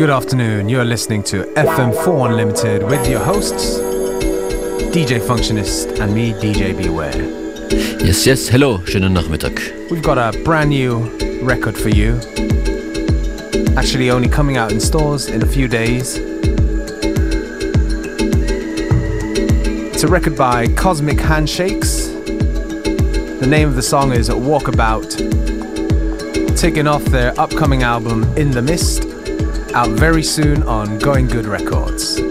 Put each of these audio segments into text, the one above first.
Good afternoon. You're listening to FM4 Unlimited with your hosts, DJ Functionist and me, DJ Beware. Yes, yes, hello, schönen Nachmittag. We've got a brand new record for you. Actually, only coming out in stores in a few days. It's a record by Cosmic Handshakes. The name of the song is Walkabout. Taking off their upcoming album In the Mist, out very soon on Going Good Records.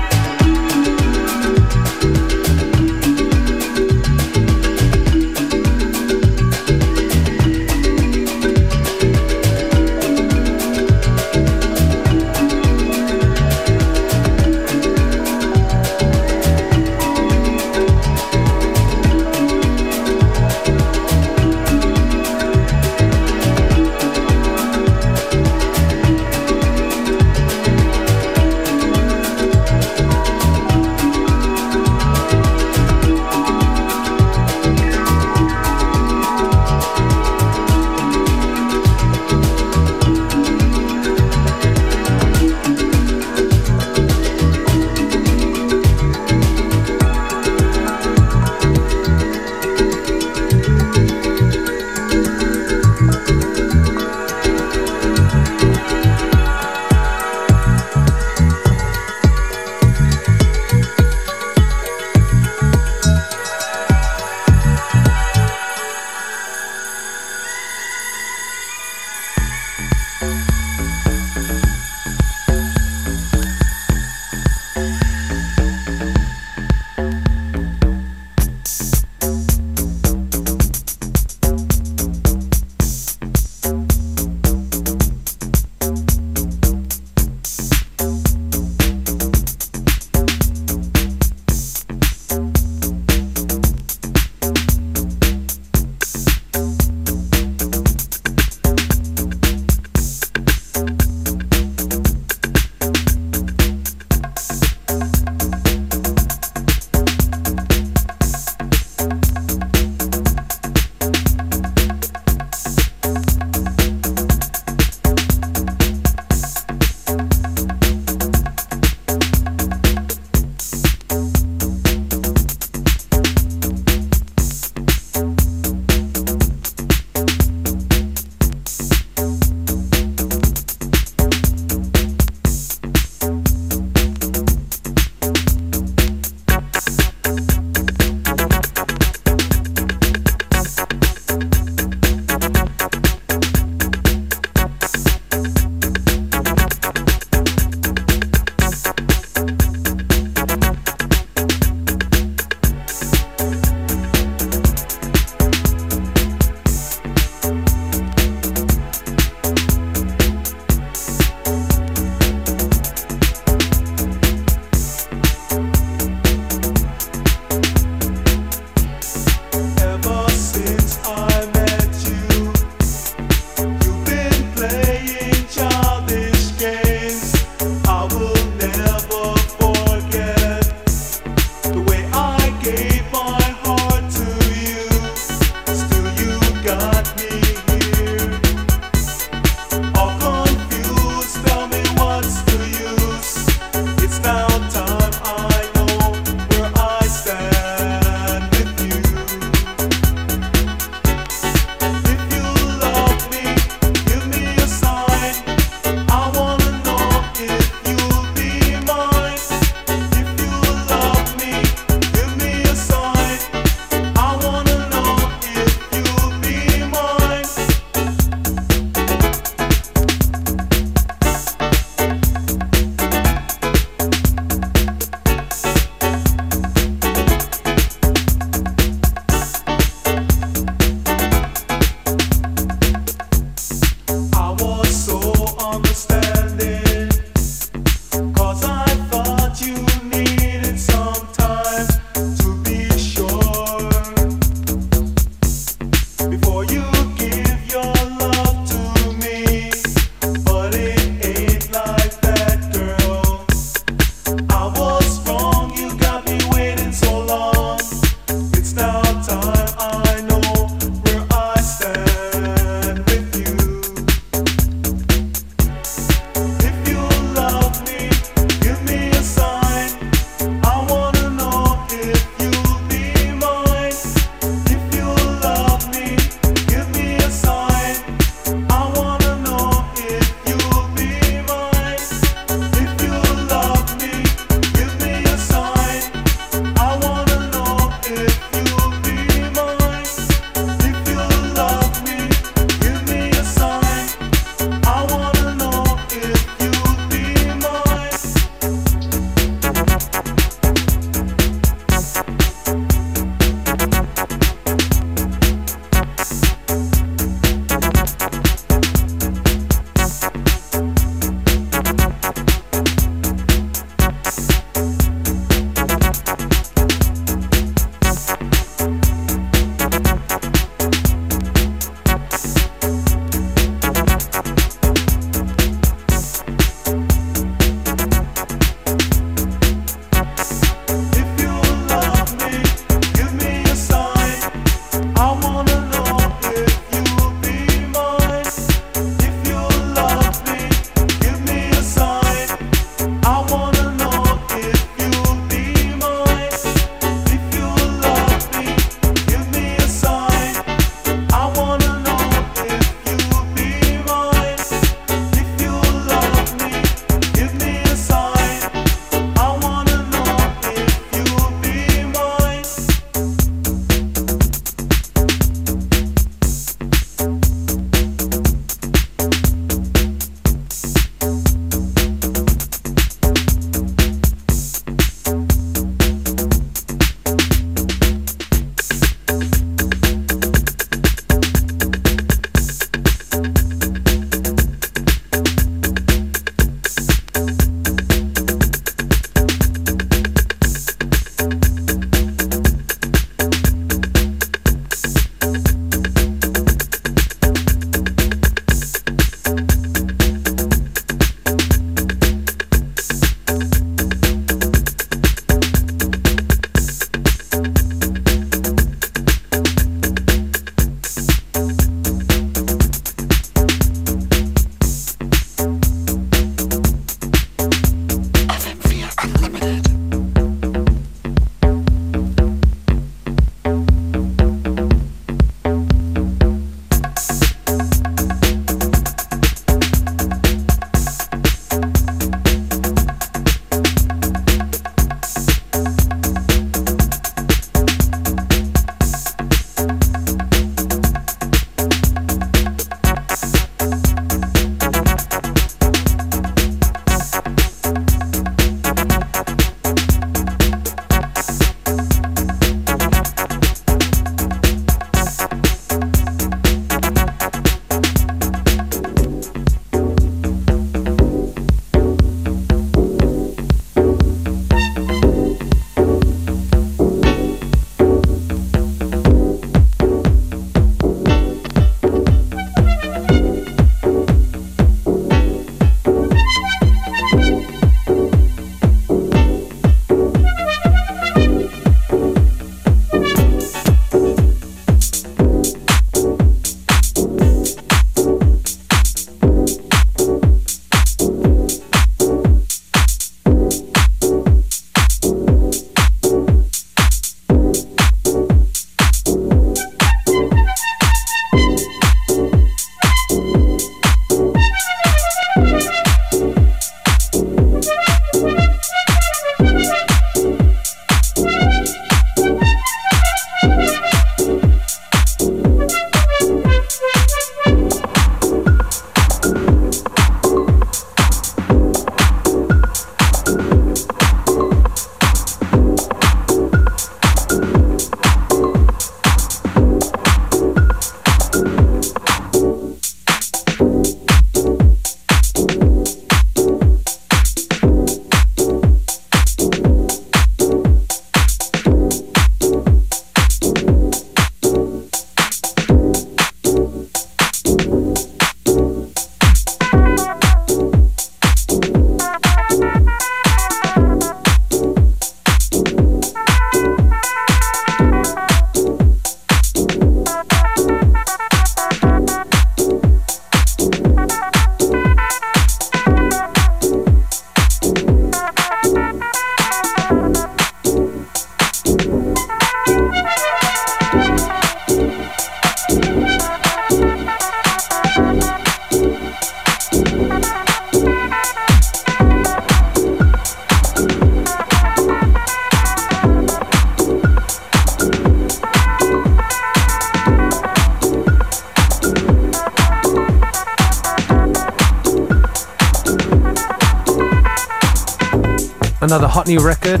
Another hot new record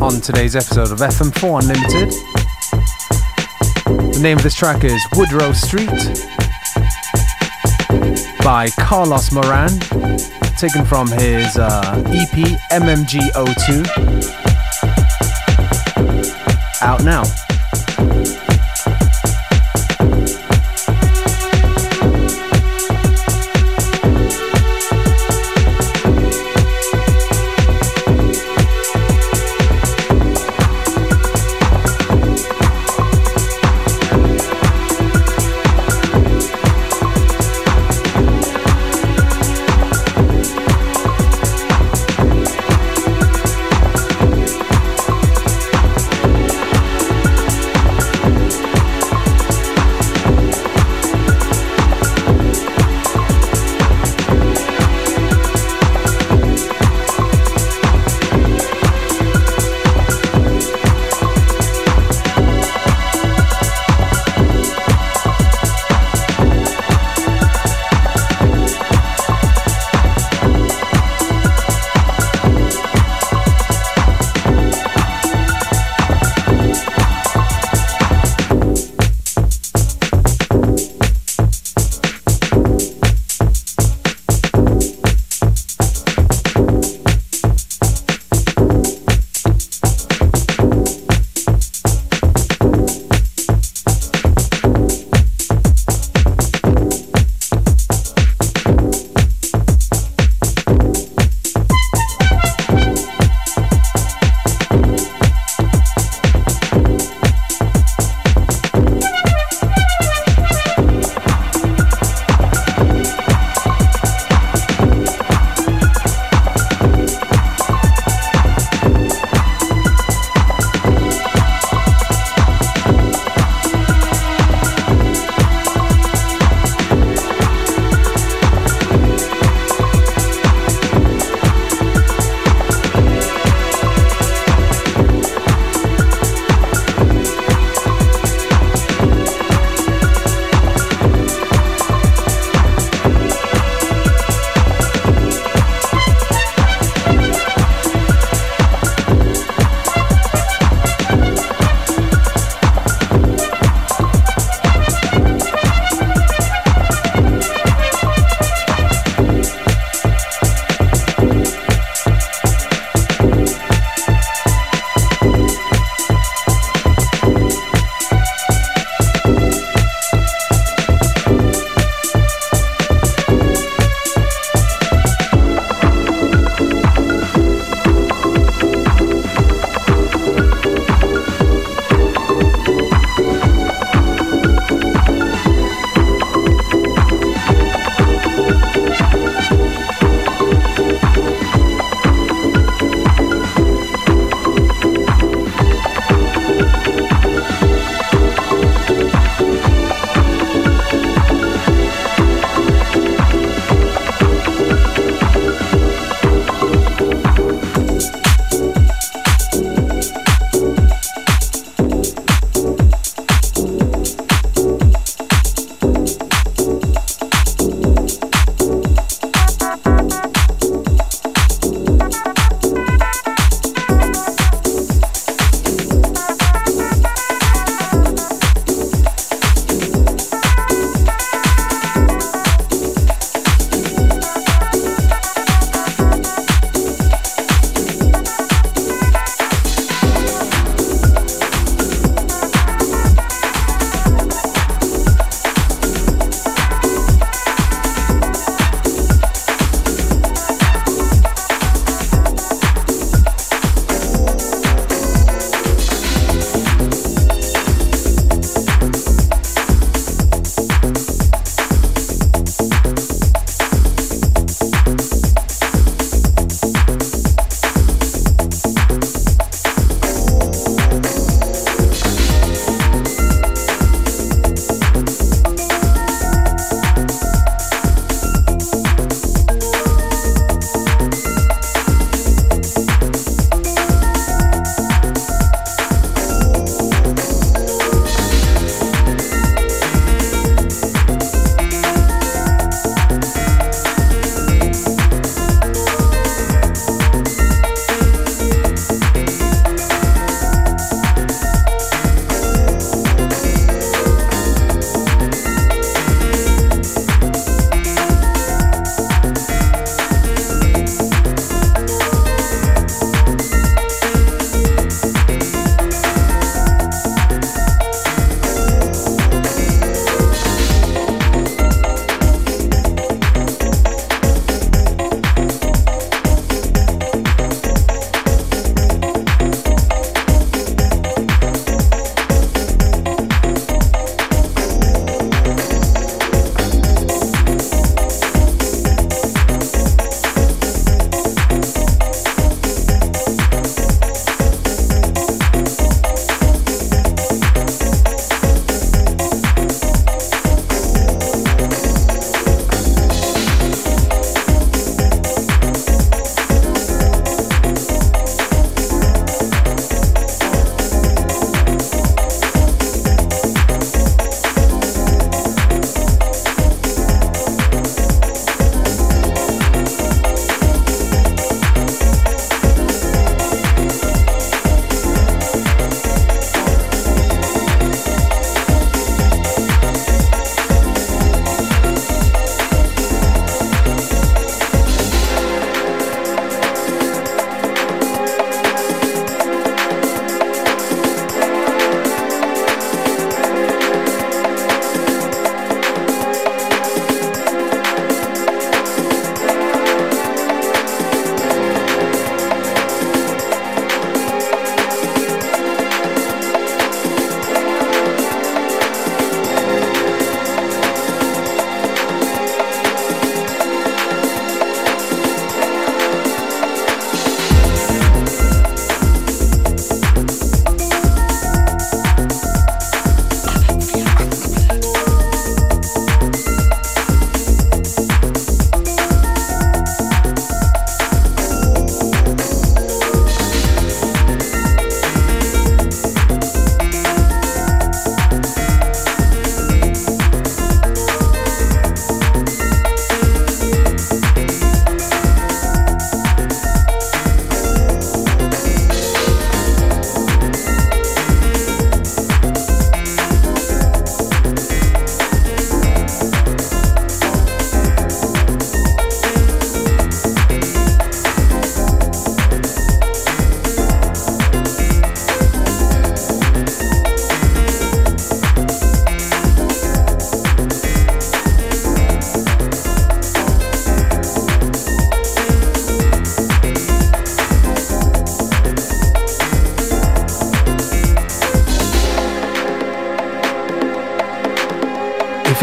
on today's episode of FM4 Unlimited. The name of this track is Woodrow Street by Carlos Moran, taken from his uh, EP MMG02. Out now.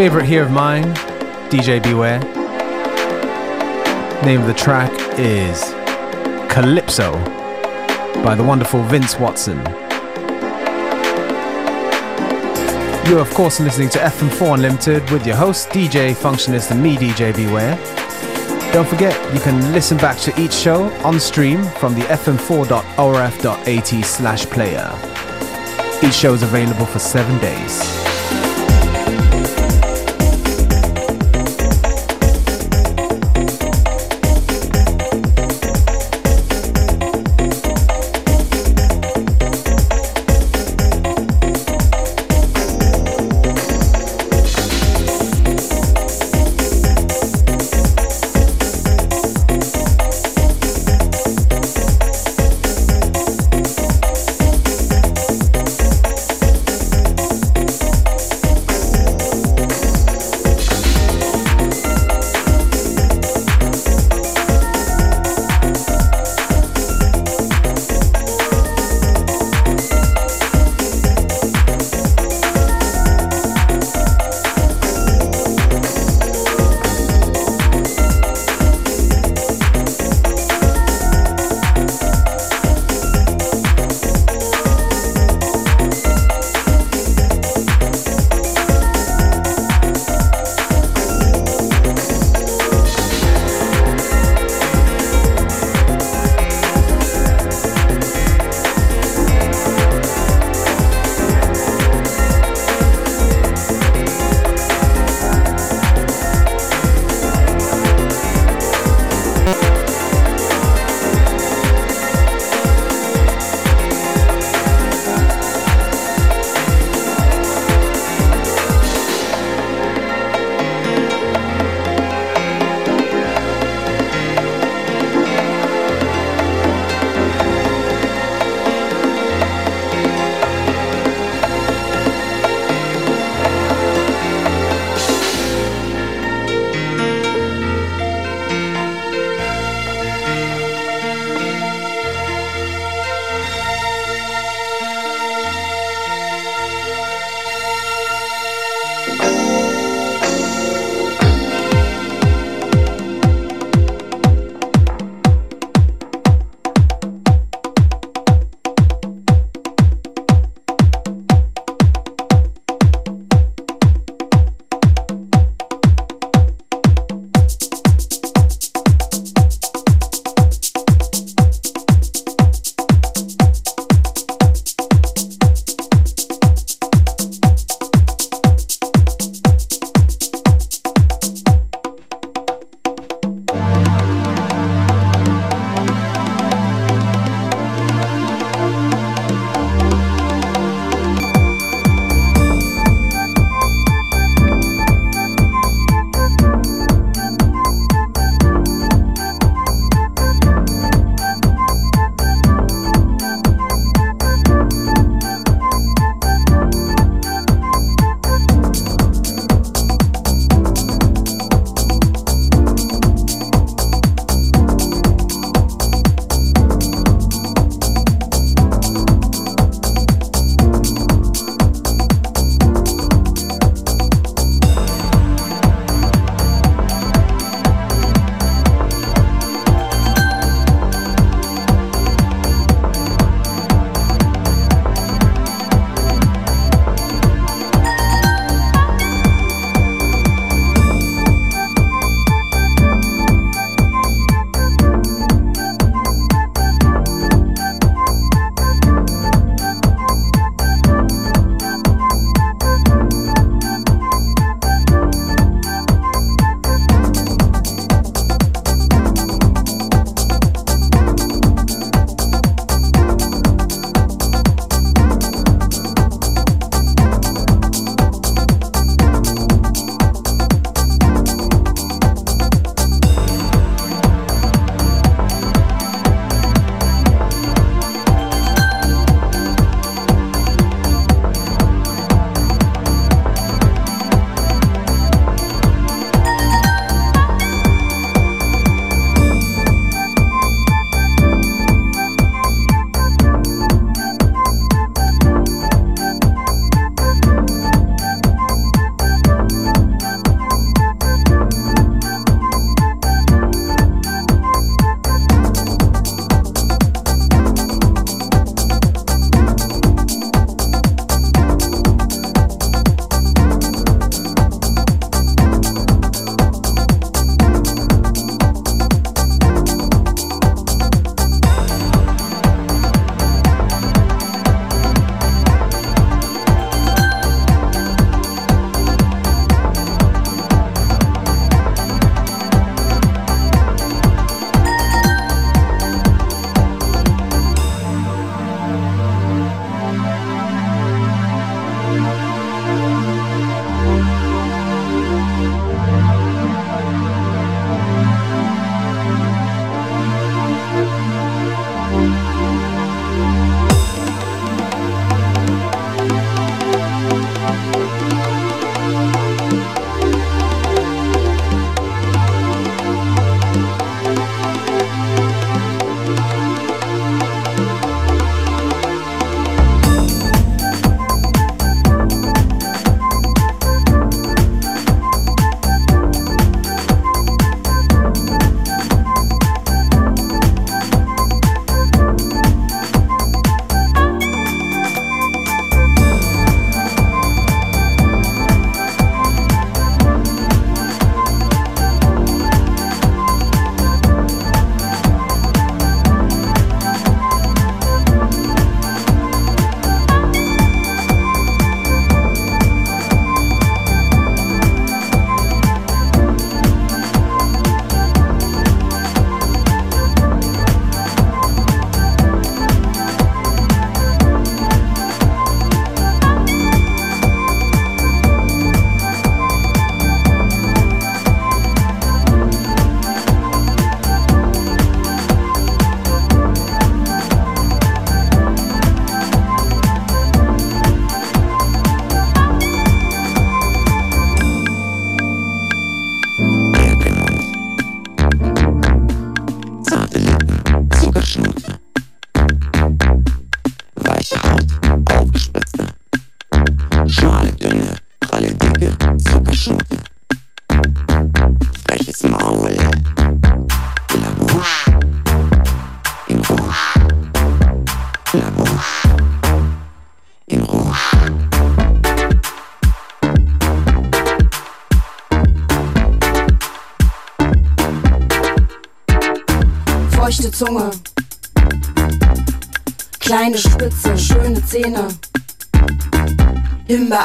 Favorite here of mine, DJ Beware. Name of the track is Calypso by the wonderful Vince Watson. You're, of course, listening to FM4 Unlimited with your host, DJ Functionist, and me, DJ Beware. Don't forget, you can listen back to each show on stream from the fm4.orf.at slash player. Each show is available for seven days.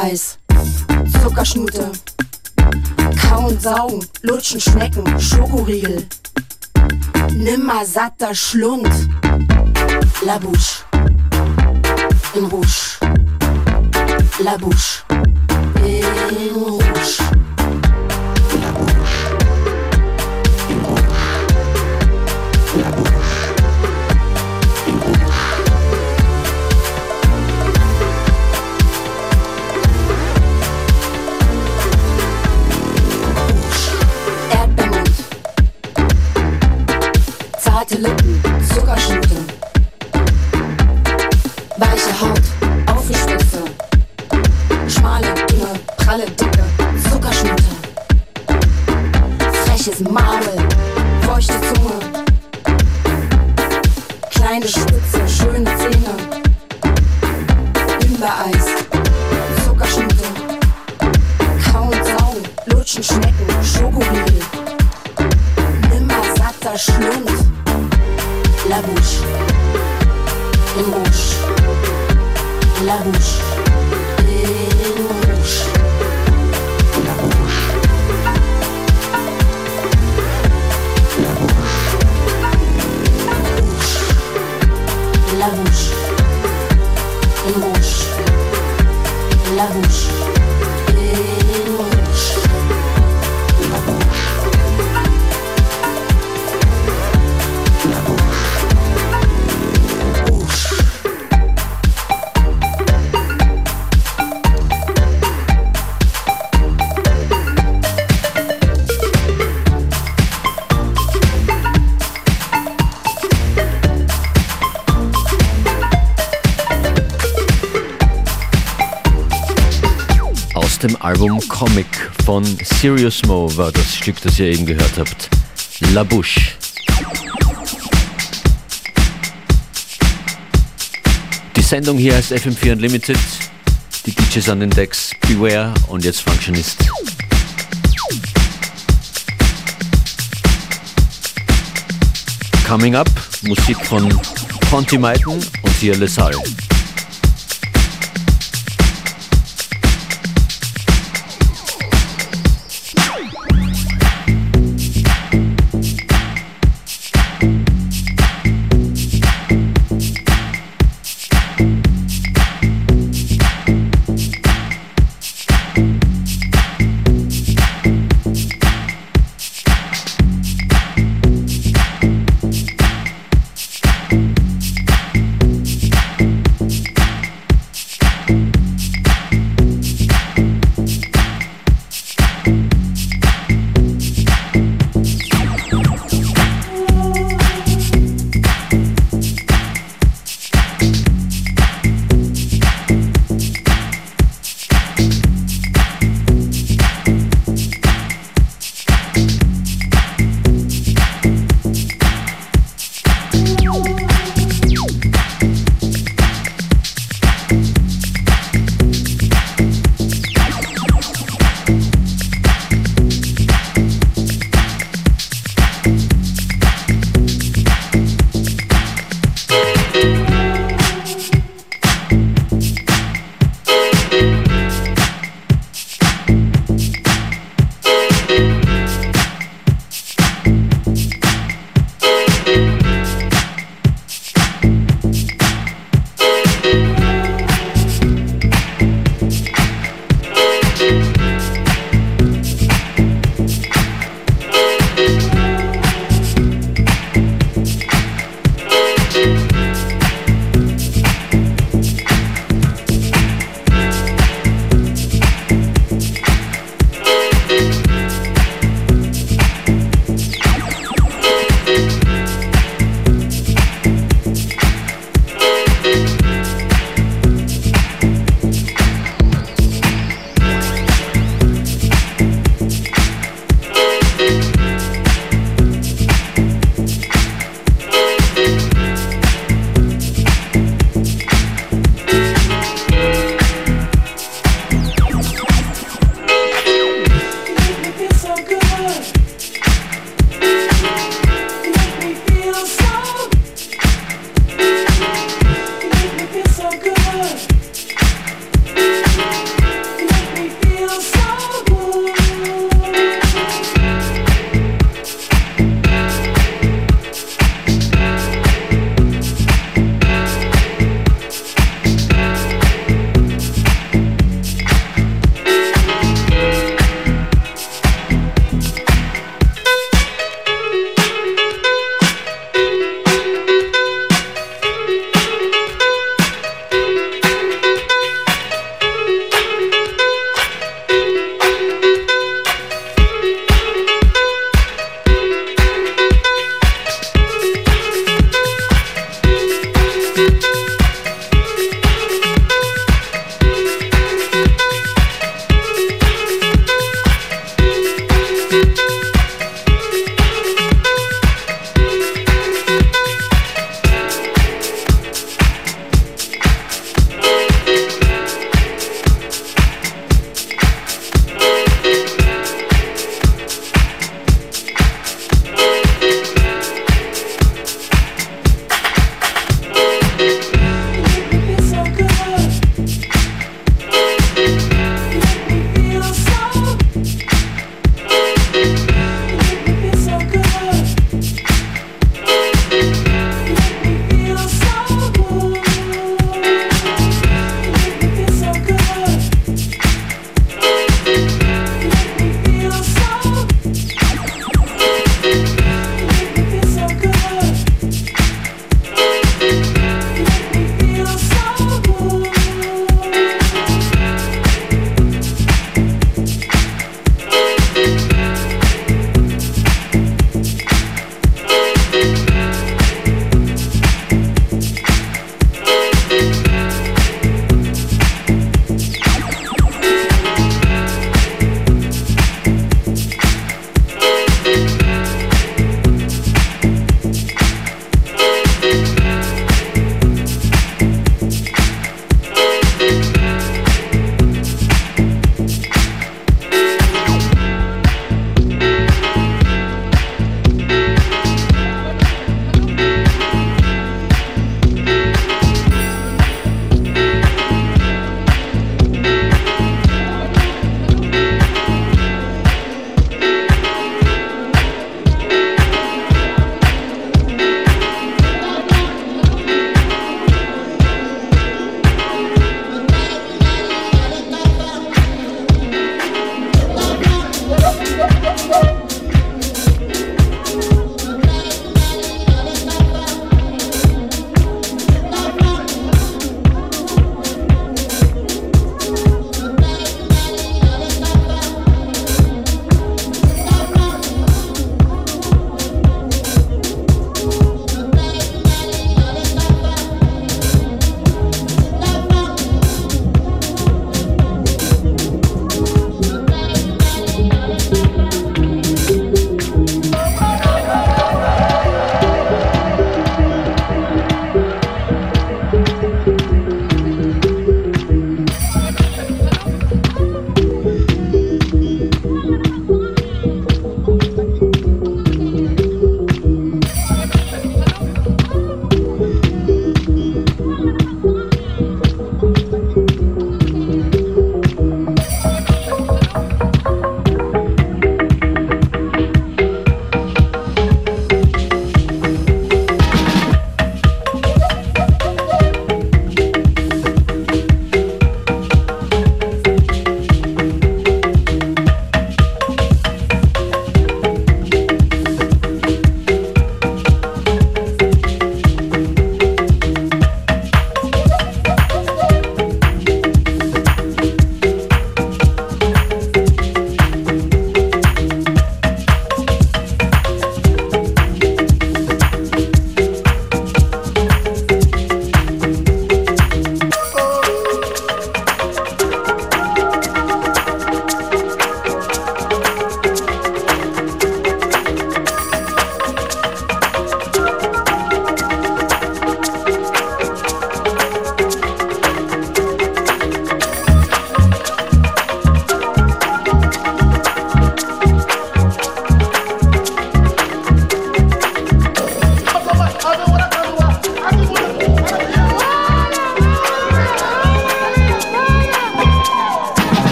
Himbeereis, Zuckerschnute, kauen, saugen, lutschen, schmecken, Schokoriegel, nimmer satter Schlund, La Bouche, in Rouge, La Bouche, in Rouge. Dem Album Comic von Serious Mo war das Stück, das ihr eben gehört habt. La Bouche. Die Sendung hier heißt FM4 Unlimited. Die DJs an den Decks Beware und jetzt Functionist. Coming up, Musik von Ponty Maiten und hier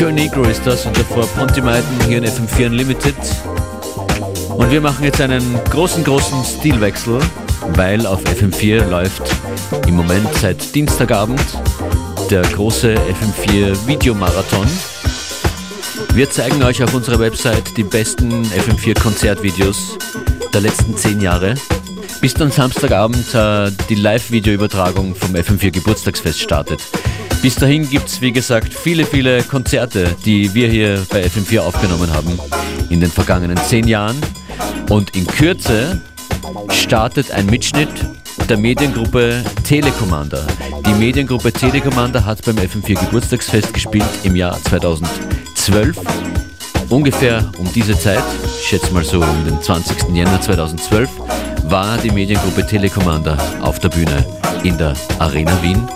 Lesal. Negro ist das und davor Ponty Maiden hier in FM4 Unlimited. Und wir machen jetzt einen großen, großen Stilwechsel, weil auf FM4 läuft im Moment seit Dienstagabend der große FM4 Videomarathon. Wir zeigen euch auf unserer Website die besten FM4 Konzertvideos der letzten zehn Jahre, bis dann Samstagabend äh, die Live-Videoübertragung vom FM4 Geburtstagsfest startet. Bis dahin gibt es, wie gesagt, viele, viele Konzerte, die wir hier bei FM4 aufgenommen haben in den vergangenen zehn Jahren. Und in Kürze startet ein Mitschnitt der Mediengruppe Telekommander. Die Mediengruppe Telekommander hat beim FM4 Geburtstagsfest gespielt im Jahr 2012. Ungefähr um diese Zeit, ich schätze mal so um den 20. Jänner 2012, war die Mediengruppe Telekommander auf der Bühne in der Arena Wien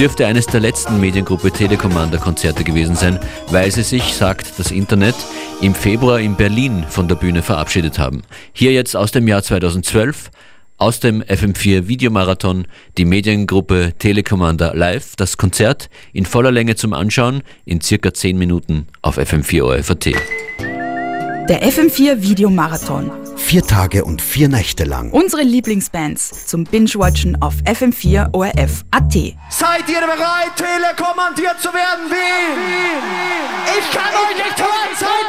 dürfte eines der letzten Mediengruppe Telekommander-Konzerte gewesen sein, weil sie sich, sagt das Internet, im Februar in Berlin von der Bühne verabschiedet haben. Hier jetzt aus dem Jahr 2012 aus dem FM4 Videomarathon die Mediengruppe Telekommander live, das Konzert in voller Länge zum Anschauen in circa 10 Minuten auf FM4 ORFAT. Der FM4 Videomarathon Vier Tage und vier Nächte lang. Unsere Lieblingsbands zum Binge-Watchen auf FM4 ORF AT. Seid ihr bereit, telekommandiert zu werden? Wie? Ich kann euch nicht hören.